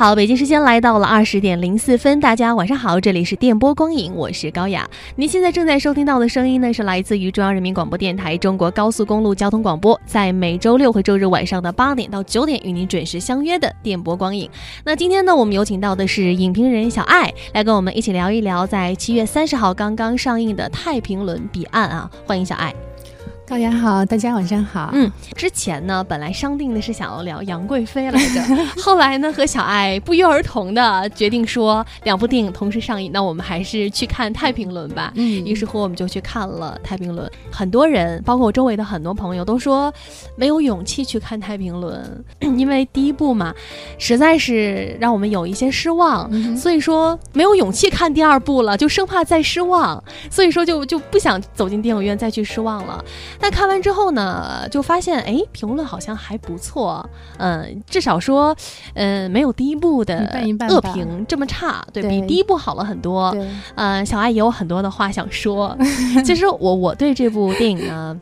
好，北京时间来到了二十点零四分，大家晚上好，这里是电波光影，我是高雅。您现在正在收听到的声音呢，是来自于中央人民广播电台中国高速公路交通广播，在每周六和周日晚上的八点到九点与您准时相约的电波光影。那今天呢，我们有请到的是影评人小爱，来跟我们一起聊一聊在七月三十号刚刚上映的《太平轮彼岸》啊，欢迎小爱。高雅好，大家晚上好。嗯，之前呢，本来商定的是想要聊杨贵妃来着，后来呢，和小爱不约而同的决定说两部电影同时上映，那我们还是去看《太平轮》吧。嗯，于是乎我们就去看了《太平轮》。很多人，包括我周围的很多朋友，都说没有勇气去看《太平轮》，因为第一部嘛，实在是让我们有一些失望，所以说没有勇气看第二部了，就生怕再失望，所以说就就不想走进电影院再去失望了。但看完之后呢，就发现哎，评论好像还不错，嗯，至少说，嗯，没有第一部的恶评这么差，对比第一部好了很多。嗯，小爱也有很多的话想说。其实我我对这部电影呢，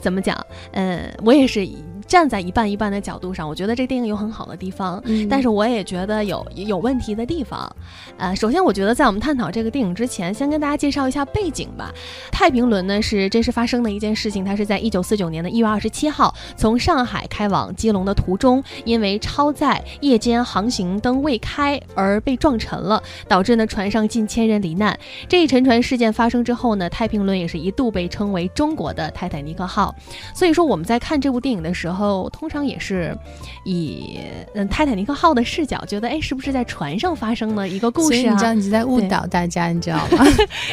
怎么讲？嗯，我也是。站在一半一半的角度上，我觉得这电影有很好的地方，但是我也觉得有有问题的地方。呃，首先我觉得在我们探讨这个电影之前，先跟大家介绍一下背景吧。太平轮呢是真实发生的一件事情，它是在一九四九年的一月二十七号，从上海开往基隆的途中，因为超载夜间航行灯未开而被撞沉了，导致呢船上近千人罹难。这一沉船事件发生之后呢，太平轮也是一度被称为中国的泰坦尼克号。所以说我们在看这部电影的时候。后通常也是以嗯泰坦尼克号的视角，觉得哎是不是在船上发生的一个故事啊？你知道你在误导大家，你知道吗？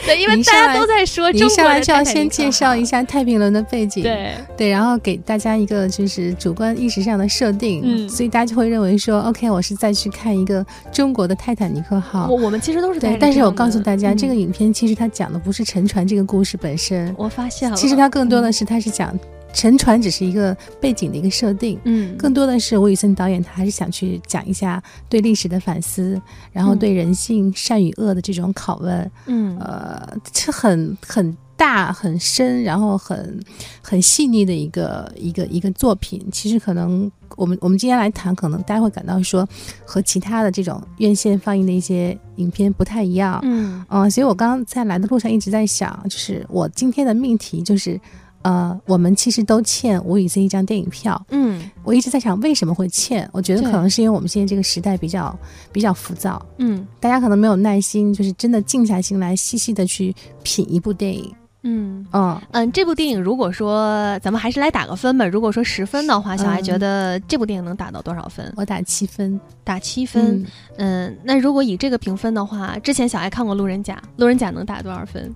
对，因为大家都在说，你上来就要先介绍一下太平轮的背景，对对，然后给大家一个就是主观意识上的设定，嗯，所以大家就会认为说，OK，我是再去看一个中国的泰坦尼克号。我我们其实都是对，但是我告诉大家，这个影片其实它讲的不是沉船这个故事本身，我发现了，其实它更多的是它是讲。沉船只是一个背景的一个设定，嗯，更多的是吴宇森导演他还是想去讲一下对历史的反思，然后对人性善与恶的这种拷问，嗯，呃，这很很大很深，然后很很细腻的一个一个一个作品。其实可能我们我们今天来谈，可能大家会感到说和其他的这种院线放映的一些影片不太一样，嗯，啊，所以我刚刚在来的路上一直在想，就是我今天的命题就是。呃，我们其实都欠吴宇森一张电影票。嗯，我一直在想为什么会欠，我觉得可能是因为我们现在这个时代比较比较浮躁。嗯，大家可能没有耐心，就是真的静下心来细细的去品一部电影。嗯嗯嗯，这部电影如果说咱们还是来打个分吧，如果说十分的话，小艾觉得这部电影能打到多少分？我打七分，打七分。嗯，那如果以这个评分的话，之前小艾看过《路人甲》，《路人甲》能打多少分？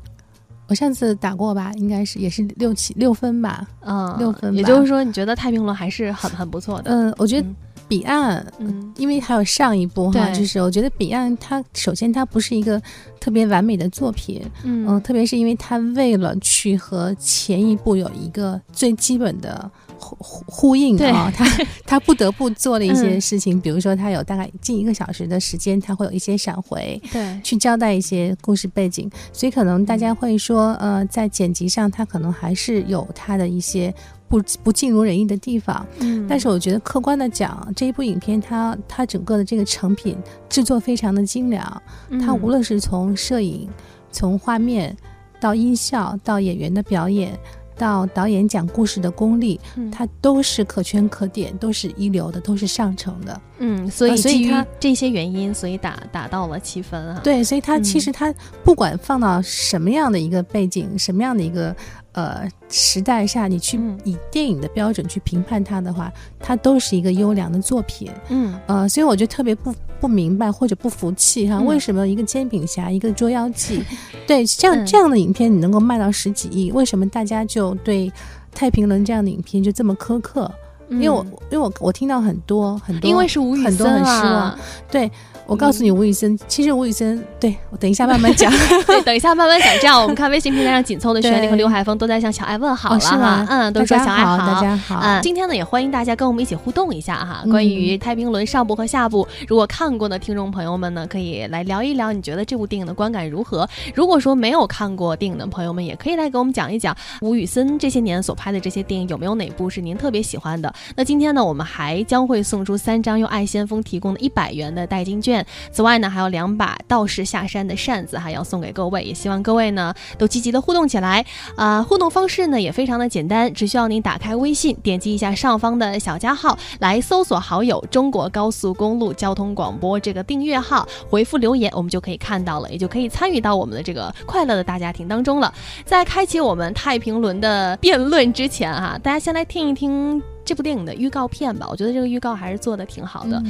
我上次打过吧，应该是也是六七六分吧，嗯，六分。也就是说，你觉得《太平轮》还是很很不错的。嗯，我觉得《彼岸》，嗯，因为还有上一部哈，就是我觉得《彼岸》它首先它不是一个特别完美的作品，嗯，特别是因为它为了去和前一部有一个最基本的。呼呼呼应啊，他他不得不做的一些事情，比如说他有大概近一个小时的时间，他会有一些闪回，对，去交代一些故事背景，所以可能大家会说，呃，在剪辑上他可能还是有他的一些不不尽如人意的地方，嗯，但是我觉得客观的讲，这一部影片它它整个的这个成品制作非常的精良，它无论是从摄影、从画面到音效到演员的表演。到导演讲故事的功力，他都是可圈可点，都是一流的，都是上乘的。嗯，所以基于这些原因，所以打打到了七分啊。对，所以他其实他不管放到什么样的一个背景，什么样的一个。呃，时代下你去以电影的标准去评判它的话，它都是一个优良的作品。嗯，呃，所以我就特别不不明白或者不服气哈，为什么一个煎饼侠，一个捉妖记，对这样这样的影片你能够卖到十几亿，为什么大家就对太平轮这样的影片就这么苛刻？因为我因为我我听到很多很多，因为是吴宇森啊，对。我告诉你，吴宇森，其实吴宇森，对我等一下慢慢讲，对，等一下慢慢讲。这样，我们看微信平台上紧凑的旋律和刘海峰都在向小爱问好了哈，嗯，都说小爱好，大家好，嗯，今天呢也欢迎大家跟我们一起互动一下哈。关于《太平轮》上部和下部，如果看过的听众朋友们呢，可以来聊一聊，你觉得这部电影的观感如何？如果说没有看过电影的朋友们，也可以来给我们讲一讲吴宇森这些年所拍的这些电影有没有哪部是您特别喜欢的？那今天呢，我们还将会送出三张由爱先锋提供的一百元的代金券，此外呢，还有两把道士下山的扇子，哈要送给各位。也希望各位呢都积极的互动起来啊！互动方式呢也非常的简单，只需要您打开微信，点击一下上方的小加号，来搜索好友“中国高速公路交通广播”这个订阅号，回复留言，我们就可以看到了，也就可以参与到我们的这个快乐的大家庭当中了。在开启我们太平轮的辩论之前哈，大家先来听一听这部电影的预告片吧。我觉得这个预告还是做的挺好的。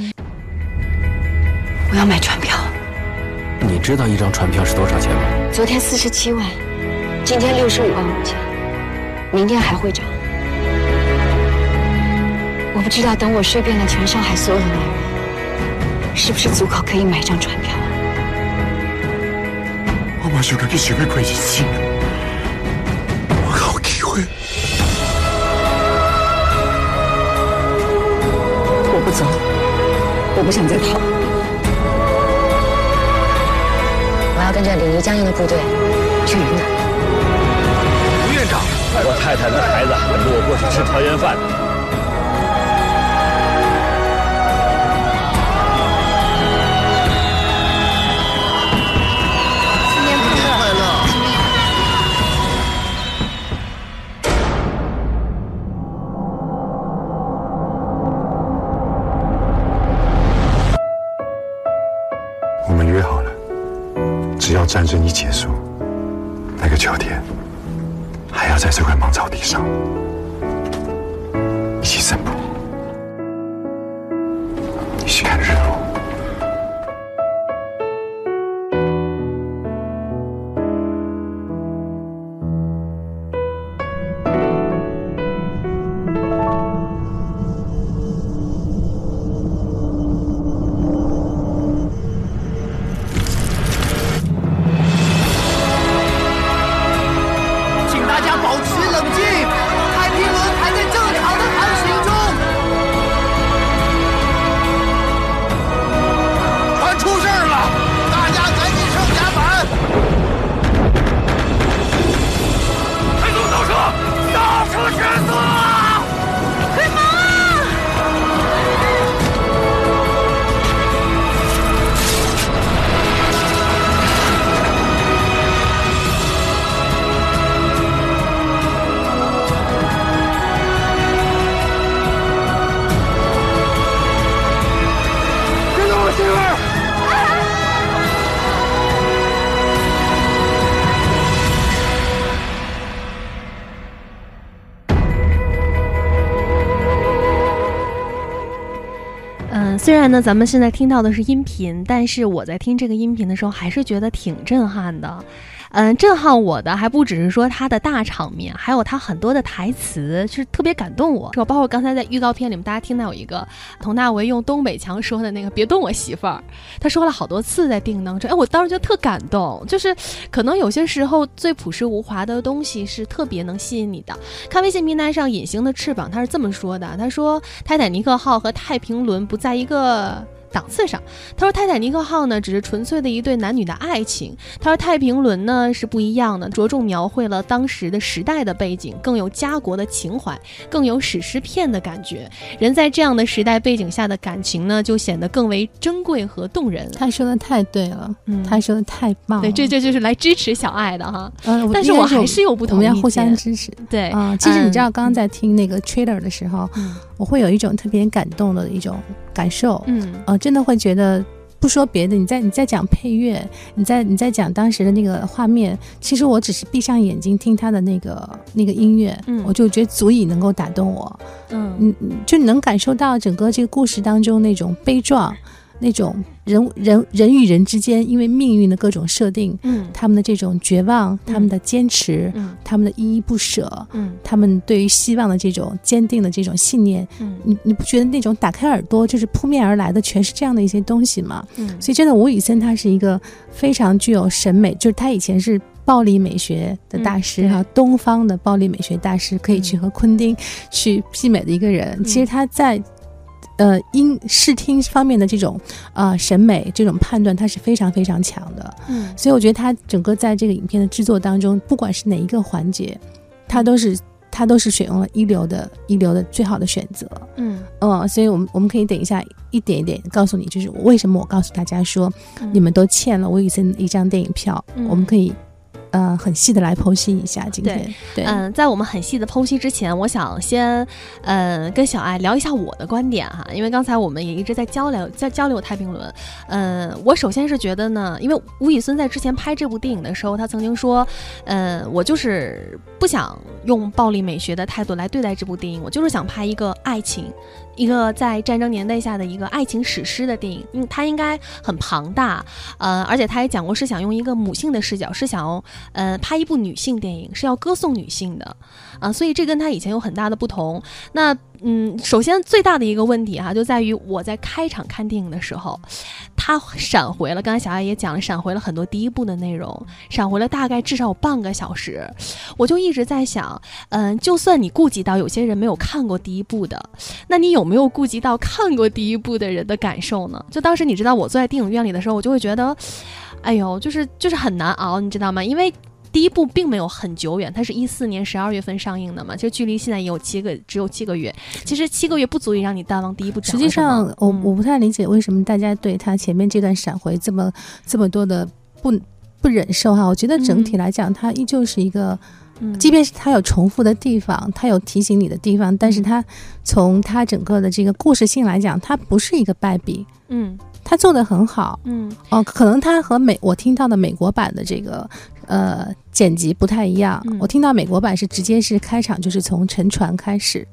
我要买船票。你知道一张船票是多少钱吗？昨天四十七万，今天六十五万五千，明天还会涨。我不知道等我睡遍了全上海所有的男人，是不是足够可以买张船票。我马上要给学妹快一起，我好机会。我不走，我不想再逃。跟着李黎江营的部队去云南。吴院长，我太太跟孩子喊着我过去吃团圆饭。虽然呢，咱们现在听到的是音频，但是我在听这个音频的时候，还是觉得挺震撼的。嗯，震撼我的还不只是说他的大场面，还有他很多的台词，就是特别感动我。包括刚才在预告片里面，大家听到有一个佟大为用东北腔说的那个“别动我媳妇儿”，他说了好多次在电影当中。哎，我当时就特感动，就是可能有些时候最朴实无华的东西是特别能吸引你的。看微信平台上隐形的翅膀，他是这么说的：“他说泰坦尼克号和太平轮不在一个。”档次上，他说泰坦尼克号呢只是纯粹的一对男女的爱情。他说太平轮呢是不一样的，着重描绘了当时的时代的背景，更有家国的情怀，更有史诗片的感觉。人在这样的时代背景下的感情呢，就显得更为珍贵和动人。他说的太对了，嗯，他说的太棒了。对，这这就是来支持小爱的哈。嗯，但是我还是有不同，我们要互相支持。对啊，其实你知道，刚刚在听那个 trailer 的时候。我会有一种特别感动的一种感受，嗯，呃，真的会觉得，不说别的，你在你在讲配乐，你在你在讲当时的那个画面，其实我只是闭上眼睛听他的那个那个音乐，嗯，我就觉得足以能够打动我，嗯。嗯，就能感受到整个这个故事当中那种悲壮。那种人人人与人之间，因为命运的各种设定，嗯，他们的这种绝望，他们的坚持，嗯，他们的依依不舍，嗯，他们对于希望的这种坚定的这种信念，嗯，你你不觉得那种打开耳朵就是扑面而来的全是这样的一些东西吗？嗯，所以真的吴宇森他是一个非常具有审美，就是他以前是暴力美学的大师哈，东方的暴力美学大师，可以去和昆汀去媲美的一个人。其实他在。呃，音视听方面的这种啊审美，这种判断，它是非常非常强的。嗯，所以我觉得他整个在这个影片的制作当中，不管是哪一个环节，他都是。他都是选用了一流的、一流的最好的选择。嗯嗯，所以我们我们可以等一下一点一点告诉你，就是为什么我告诉大家说，你们都欠了吴宇森一张电影票，我们可以。呃，很细的来剖析一下今天。对，嗯，在我们很细的剖析之前，我想先，呃，跟小爱聊一下我的观点哈，因为刚才我们也一直在交流，在交流《太平轮》。嗯，我首先是觉得呢，因为吴宇森在之前拍这部电影的时候，他曾经说，嗯，我就是不想用暴力美学的态度来对待这部电影，我就是想拍一个爱情。一个在战争年代下的一个爱情史诗的电影，嗯，它应该很庞大，呃，而且他也讲过是想用一个母性的视角，是想呃拍一部女性电影，是要歌颂女性的，啊，所以这跟他以前有很大的不同。那嗯，首先最大的一个问题哈，就在于我在开场看电影的时候，他闪回了，刚才小艾也讲了，闪回了很多第一部的内容，闪回了大概至少有半个小时，我就一直在想，嗯，就算你顾及到有些人没有看过第一部的，那你有没有顾及到看过第一部的人的感受呢？就当时你知道我坐在电影院里的时候，我就会觉得，哎呦，就是就是很难熬，你知道吗？因为。第一部并没有很久远，它是一四年十二月份上映的嘛，就距离现在也有七个，只有七个月。其实七个月不足以让你淡忘第一部。实际上，我我不太理解为什么大家对他前面这段闪回这么这么多的不不忍受哈。我觉得整体来讲，它依旧是一个，即便是它有重复的地方，它有提醒你的地方，但是它从它整个的这个故事性来讲，它不是一个败笔。嗯，它做的很好。嗯，哦，可能它和美我听到的美国版的这个。呃，剪辑不太一样。我听到美国版是直接是开场，就是从沉船开始，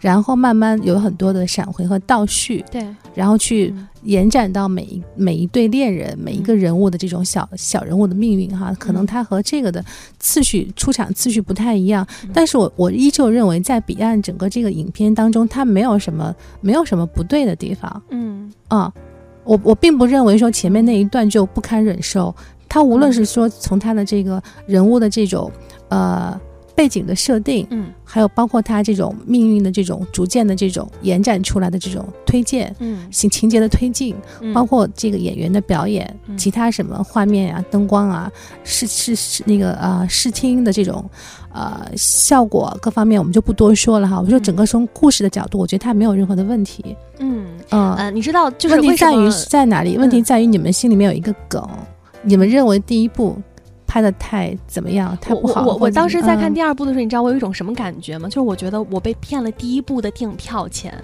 然后慢慢有很多的闪回和倒叙，对，然后去延展到每一每一对恋人、每一个人物的这种小小人物的命运哈。可能他和这个的次序出场次序不太一样，但是我我依旧认为在彼岸整个这个影片当中，它没有什么没有什么不对的地方。嗯啊，我我并不认为说前面那一段就不堪忍受。他无论是说从他的这个人物的这种呃背景的设定，嗯，还有包括他这种命运的这种逐渐的这种延展出来的这种推荐，嗯，情情节的推进，包括这个演员的表演，其他什么画面啊、灯光啊、视视视那个呃视听的这种呃效果各方面，我们就不多说了哈。我说整个从故事的角度，我觉得他没有任何的问题。嗯嗯，你知道就是问题在于在哪里？问题在于你们心里面有一个梗。你们认为第一部拍的太怎么样？太不好。我我当时在看第二部的时候，你知道我有一种什么感觉吗？就是我觉得我被骗了第一部的电影票钱。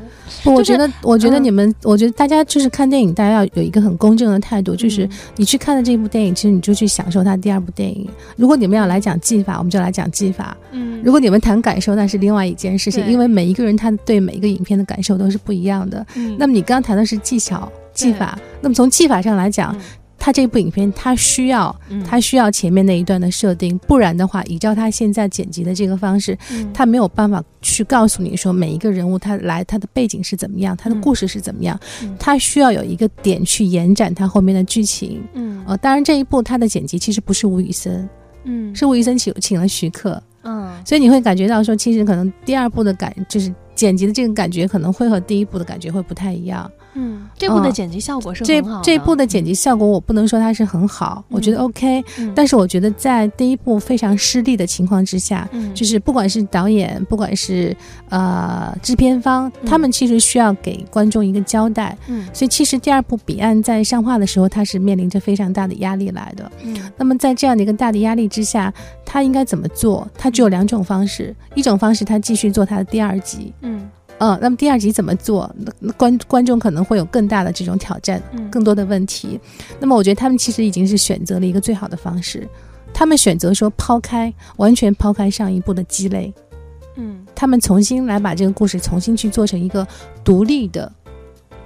不，我觉得，我觉得你们，我觉得大家就是看电影，大家要有一个很公正的态度，就是你去看的这部电影，其实你就去享受它第二部电影。如果你们要来讲技法，我们就来讲技法。嗯。如果你们谈感受，那是另外一件事情，因为每一个人他对每一个影片的感受都是不一样的。嗯。那么你刚刚谈的是技巧、技法，那么从技法上来讲。他这部影片，他需要，他需要前面那一段的设定，不然的话，依照他现在剪辑的这个方式，他没有办法去告诉你说每一个人物他来他的背景是怎么样，他的故事是怎么样，他需要有一个点去延展他后面的剧情。嗯，呃，当然这一部他的剪辑其实不是吴宇森，嗯，是吴宇森请请了徐克，嗯，所以你会感觉到说，其实可能第二部的感就是剪辑的这个感觉可能会和第一部的感觉会不太一样。嗯，这部的剪辑效果是这这部的剪辑效果，我不能说它是很好，我觉得 OK，但是我觉得在第一部非常失利的情况之下，就是不管是导演，不管是呃制片方，他们其实需要给观众一个交代，嗯，所以其实第二部彼岸在上画的时候，它是面临着非常大的压力来的，嗯，那么在这样的一个大的压力之下，他应该怎么做？他只有两种方式，一种方式他继续做他的第二集，嗯。嗯，那么第二集怎么做？那观观众可能会有更大的这种挑战，更多的问题。那么我觉得他们其实已经是选择了一个最好的方式，他们选择说抛开，完全抛开上一部的积累，嗯，他们重新来把这个故事重新去做成一个独立的、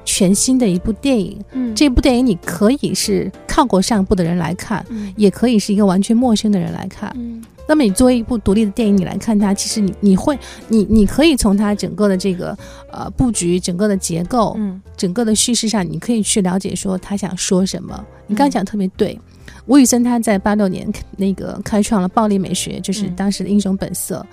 全新的一部电影。嗯，这部电影你可以是看过上部的人来看，也可以是一个完全陌生的人来看。嗯。那么你作为一部独立的电影，你来看它，其实你你会，你你可以从它整个的这个呃布局、整个的结构、嗯，整个的叙事上，你可以去了解说他想说什么。你刚讲特别对，吴宇森他在八六年那个开创了暴力美学，就是当时的英雄本色。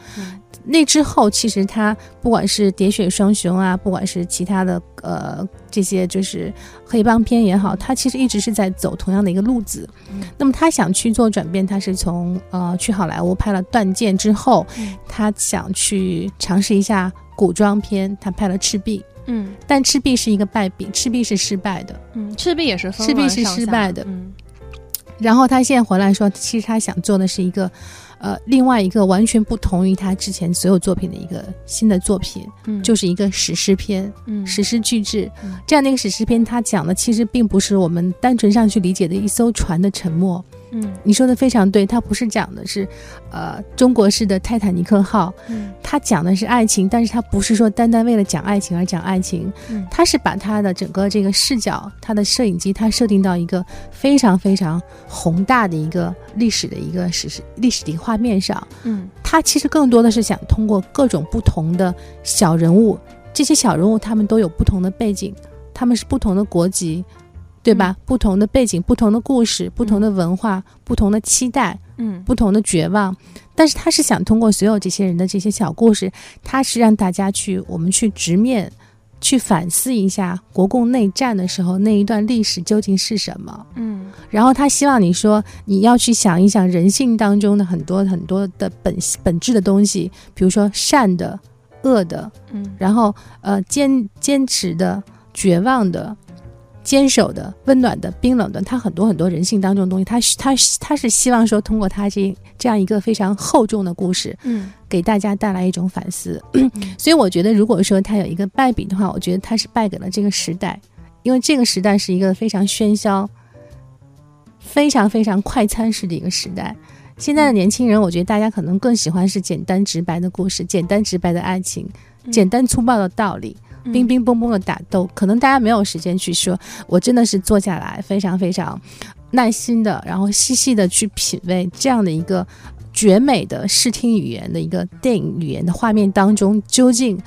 那之后，其实他不管是喋血双雄啊，不管是其他的呃这些就是黑帮片也好，他其实一直是在走同样的一个路子。那么他想去做转变，他是从呃去好莱坞拍了《断剑》之后，他想去尝试一下古装片，他拍了《赤壁》。嗯，但《赤壁》是一个败笔，《赤壁》是失败的。嗯，《赤壁》也是，《赤壁》是失败的。嗯，然后他现在回来说，其实他想做的是一个。呃，另外一个完全不同于他之前所有作品的一个新的作品，嗯，就是一个史诗篇，嗯，史诗巨制，这样的一个史诗篇，它讲的其实并不是我们单纯上去理解的一艘船的沉没。嗯，你说的非常对，它不是讲的是，呃，中国式的泰坦尼克号，嗯，它讲的是爱情，但是它不是说单单为了讲爱情而讲爱情，嗯，它是把它的整个这个视角，它的摄影机，它设定到一个非常非常宏大的一个历史的一个史实历史的一个画面上，嗯，它其实更多的是想通过各种不同的小人物，这些小人物他们都有不同的背景，他们是不同的国籍。对吧？不同的背景，不同的故事，不同的文化，不同的期待，嗯，不同的绝望。但是他是想通过所有这些人的这些小故事，他是让大家去，我们去直面，去反思一下国共内战的时候那一段历史究竟是什么。嗯，然后他希望你说你要去想一想人性当中的很多很多的本本质的东西，比如说善的、恶的，嗯，然后呃坚坚持的、绝望的。坚守的、温暖的、冰冷的，他很多很多人性当中的东西，他他他是希望说通过他这这样一个非常厚重的故事，嗯，给大家带来一种反思。所以我觉得，如果说他有一个败笔的话，我觉得他是败给了这个时代，因为这个时代是一个非常喧嚣、非常非常快餐式的一个时代。现在的年轻人，我觉得大家可能更喜欢是简单直白的故事、简单直白的爱情、简单粗暴的道理。冰冰崩崩的打斗，可能大家没有时间去说。我真的是坐下来，非常非常耐心的，然后细细的去品味这样的一个绝美的视听语言的一个电影语言的画面当中，究竟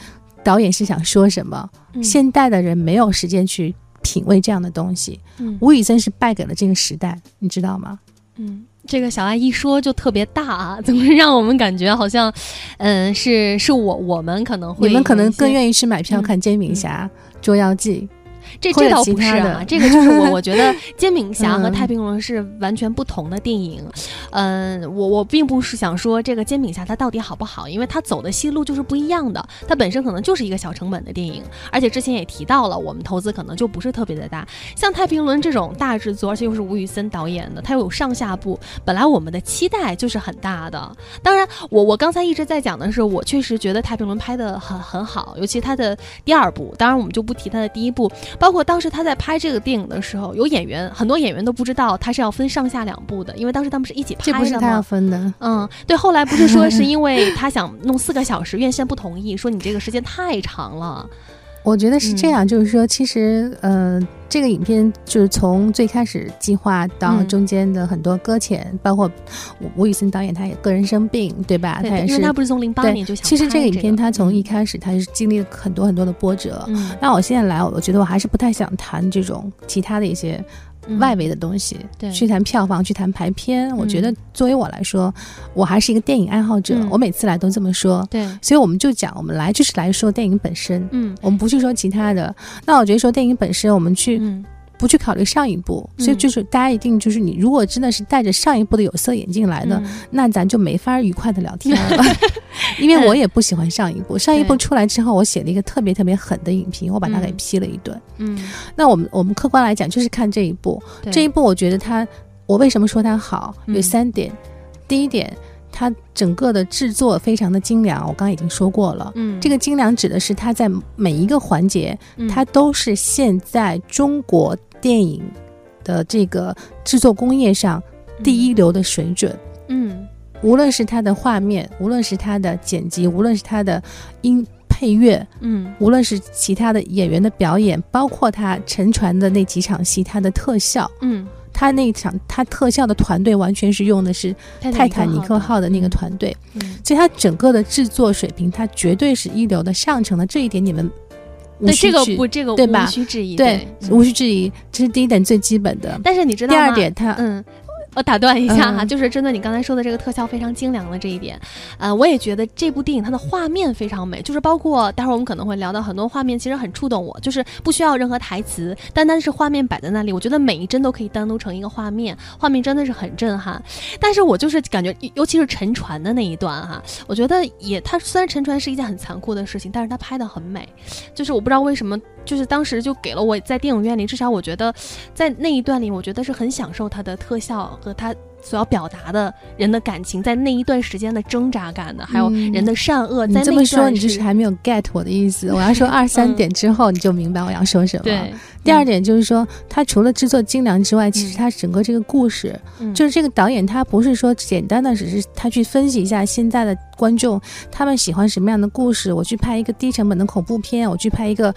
导演是想说什么？现代的人没有时间去品味这样的东西。吴宇森是败给了这个时代，你知道吗？嗯。这个小爱一说就特别大啊，总是让我们感觉好像，嗯，是是我我们可能会你们可能更愿意去买票看《煎饼侠》《捉妖记》。这这倒不是啊，这个就是我我觉得 《煎饼侠》和《太平轮》是完全不同的电影。嗯，我我并不是想说这个《煎饼侠》它到底好不好，因为它走的戏路就是不一样的。它本身可能就是一个小成本的电影，而且之前也提到了，我们投资可能就不是特别的大。像《太平轮》这种大制作，而且又是吴宇森导演的，它又有上下部，本来我们的期待就是很大的。当然，我我刚才一直在讲的是，我确实觉得《太平轮》拍的很很好，尤其它的第二部。当然，我们就不提它的第一部。包括当时他在拍这个电影的时候，有演员，很多演员都不知道他是要分上下两部的，因为当时他们是一起拍的嘛。这不是他要分的。嗯，对。后来不是说是因为他想弄四个小时，院线不同意，说你这个时间太长了。我觉得是这样，就是说，其实，呃，这个影片就是从最开始计划到中间的很多搁浅，包括吴宇森导演他也个人生病，对吧？他也是，因为他不是从零八年就想。其实这个影片他从一开始他是经历了很多很多的波折。那我现在来，我觉得我还是不太想谈这种其他的一些。外围的东西，对，去谈票房，去谈排片。我觉得作为我来说，我还是一个电影爱好者。我每次来都这么说，对。所以我们就讲，我们来就是来说电影本身，嗯，我们不去说其他的。那我觉得说电影本身，我们去。不去考虑上一部，所以就是大家一定就是你，如果真的是带着上一步的有色眼镜来的，那咱就没法愉快的聊天了，因为我也不喜欢上一部。上一部出来之后，我写了一个特别特别狠的影评，我把它给批了一顿。嗯，那我们我们客观来讲，就是看这一部，这一部我觉得它，我为什么说它好？有三点，第一点。它整个的制作非常的精良，我刚刚已经说过了。嗯，这个精良指的是它在每一个环节，它都是现在中国电影的这个制作工业上第一流的水准。嗯，无论是它的画面，无论是它的剪辑，无论是它的音配乐，嗯，无论是其他的演员的表演，包括他沉船的那几场戏，它的特效，嗯。他那一场，他特效的团队完全是用的是泰坦尼克号的那个团队，所以他整个的制作水平，他绝对是一流的上乘的。这一点你们对这个不这个对吧？无需质疑，对，无需质疑，这是第一点最基本的。但是你知道吗？第二点，他嗯。我打断一下哈，就是针对你刚才说的这个特效非常精良的这一点，呃，我也觉得这部电影它的画面非常美，就是包括待会儿我们可能会聊到很多画面，其实很触动我，就是不需要任何台词，单单是画面摆在那里，我觉得每一帧都可以单独成一个画面，画面真的是很震撼。但是我就是感觉，尤其是沉船的那一段哈，我觉得也，它虽然沉船是一件很残酷的事情，但是它拍的很美，就是我不知道为什么，就是当时就给了我在电影院里，至少我觉得在那一段里，我觉得是很享受它的特效。和它所要表达的人的感情，在那一段时间的挣扎感的，还有人的善恶，在这么说，你就是还没有 get 我的意思。我要说 二三点之后，你就明白我要说什么。对。第二点就是说，他除了制作精良之外，其实他整个这个故事，就是这个导演他不是说简单的只是他去分析一下现在的观众他们喜欢什么样的故事，我去拍一个低成本的恐怖片，我去拍一个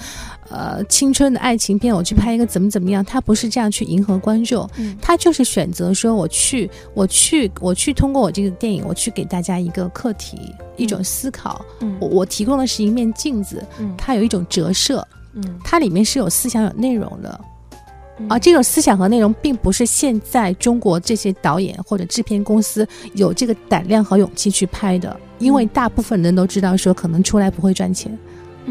呃青春的爱情片，我去拍一个怎么怎么样，他不是这样去迎合观众，他就是选择说我去我去我去通过我这个电影，我去给大家一个课题，一种思考，我我提供的是一面镜子，它有一种折射。嗯，它里面是有思想、有内容的，而这种思想和内容，并不是现在中国这些导演或者制片公司有这个胆量和勇气去拍的，因为大部分人都知道说，可能出来不会赚钱，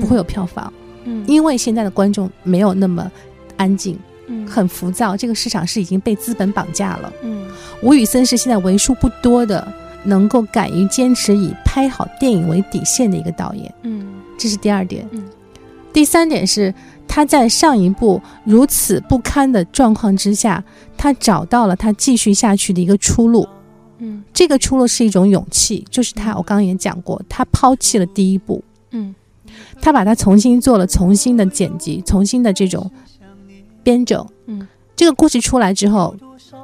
不会有票房。嗯，因为现在的观众没有那么安静，嗯，很浮躁，这个市场是已经被资本绑架了。嗯，吴宇森是现在为数不多的能够敢于坚持以拍好电影为底线的一个导演。嗯，这是第二点。嗯。第三点是，他在上一部如此不堪的状况之下，他找到了他继续下去的一个出路。嗯，这个出路是一种勇气，就是他，我刚刚也讲过，他抛弃了第一部。嗯，他把它重新做了，重新的剪辑，重新的这种编整。嗯，这个故事出来之后，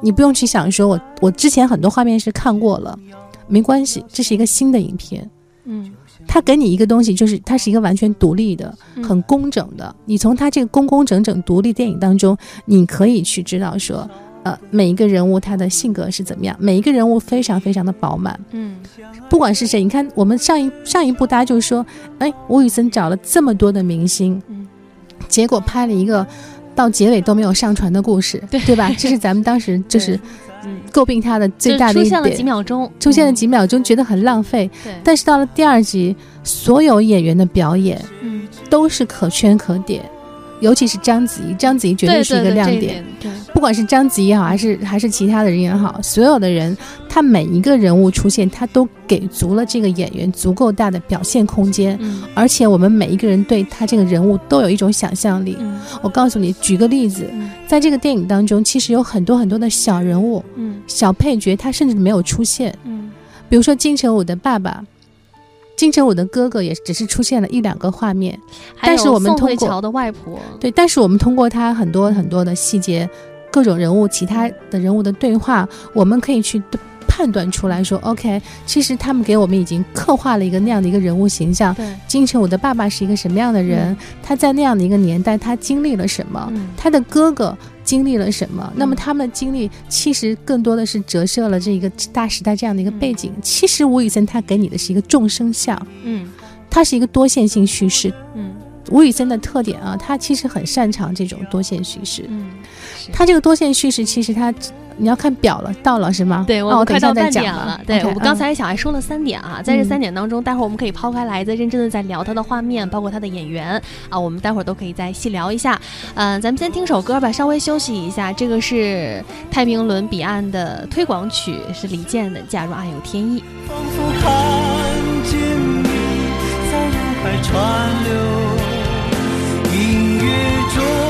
你不用去想说，我我之前很多画面是看过了，没关系，这是一个新的影片。嗯。他给你一个东西，就是它是一个完全独立的、很工整的。你从他这个工工整整独立电影当中，你可以去知道说，呃，每一个人物他的性格是怎么样，每一个人物非常非常的饱满。嗯，不管是谁，你看我们上一上一部，大家就说，哎，吴宇森找了这么多的明星，结果拍了一个到结尾都没有上传的故事，对对吧？这是咱们当时就是。诟病他的最大的一点，出现了几秒钟，出现了几秒钟，觉得很浪费。对，但是到了第二集，所有演员的表演，嗯，都是可圈可点。尤其是章子怡，章子怡绝对是一个亮点。对，不管是章子怡也好，还是还是其他的人也好，所有的人，他每一个人物出现，他都给足了这个演员足够大的表现空间。嗯，而且我们每一个人对他这个人物都有一种想象力。嗯，我告诉你，举个例子，在这个电影当中，其实有很多很多的小人物，嗯，小配角，他甚至没有出现。嗯，比如说金城武的爸爸。金城武的哥哥也只是出现了一两个画面，但是我们通过乔的外婆。对，但是我们通过他很多很多的细节，各种人物其他的人物的对话，我们可以去判断出来说，OK，其实他们给我们已经刻画了一个那样的一个人物形象。对，金城武的爸爸是一个什么样的人？他在那样的一个年代，他经历了什么？他的哥哥。经历了什么？那么他们的经历其实更多的是折射了这一个大时代这样的一个背景。其实吴宇森他给你的是一个众生相，嗯，他是一个多线性叙事，嗯，吴宇森的特点啊，他其实很擅长这种多线叙事，嗯，他这个多线叙事其实他。你要看表了，到了是吗？对，我们快到半点了。对，我们刚才小艾说了三点啊，在这三点当中，待会儿我们可以抛开来，再认真的再聊他的画面，包括他的演员啊，我们待会儿都可以再细聊一下。嗯，咱们先听首歌吧，稍微休息一下。这个是《太平轮彼岸》的推广曲，是李健的《假如爱有天意》。仿佛看见你在人海川流，音乐中。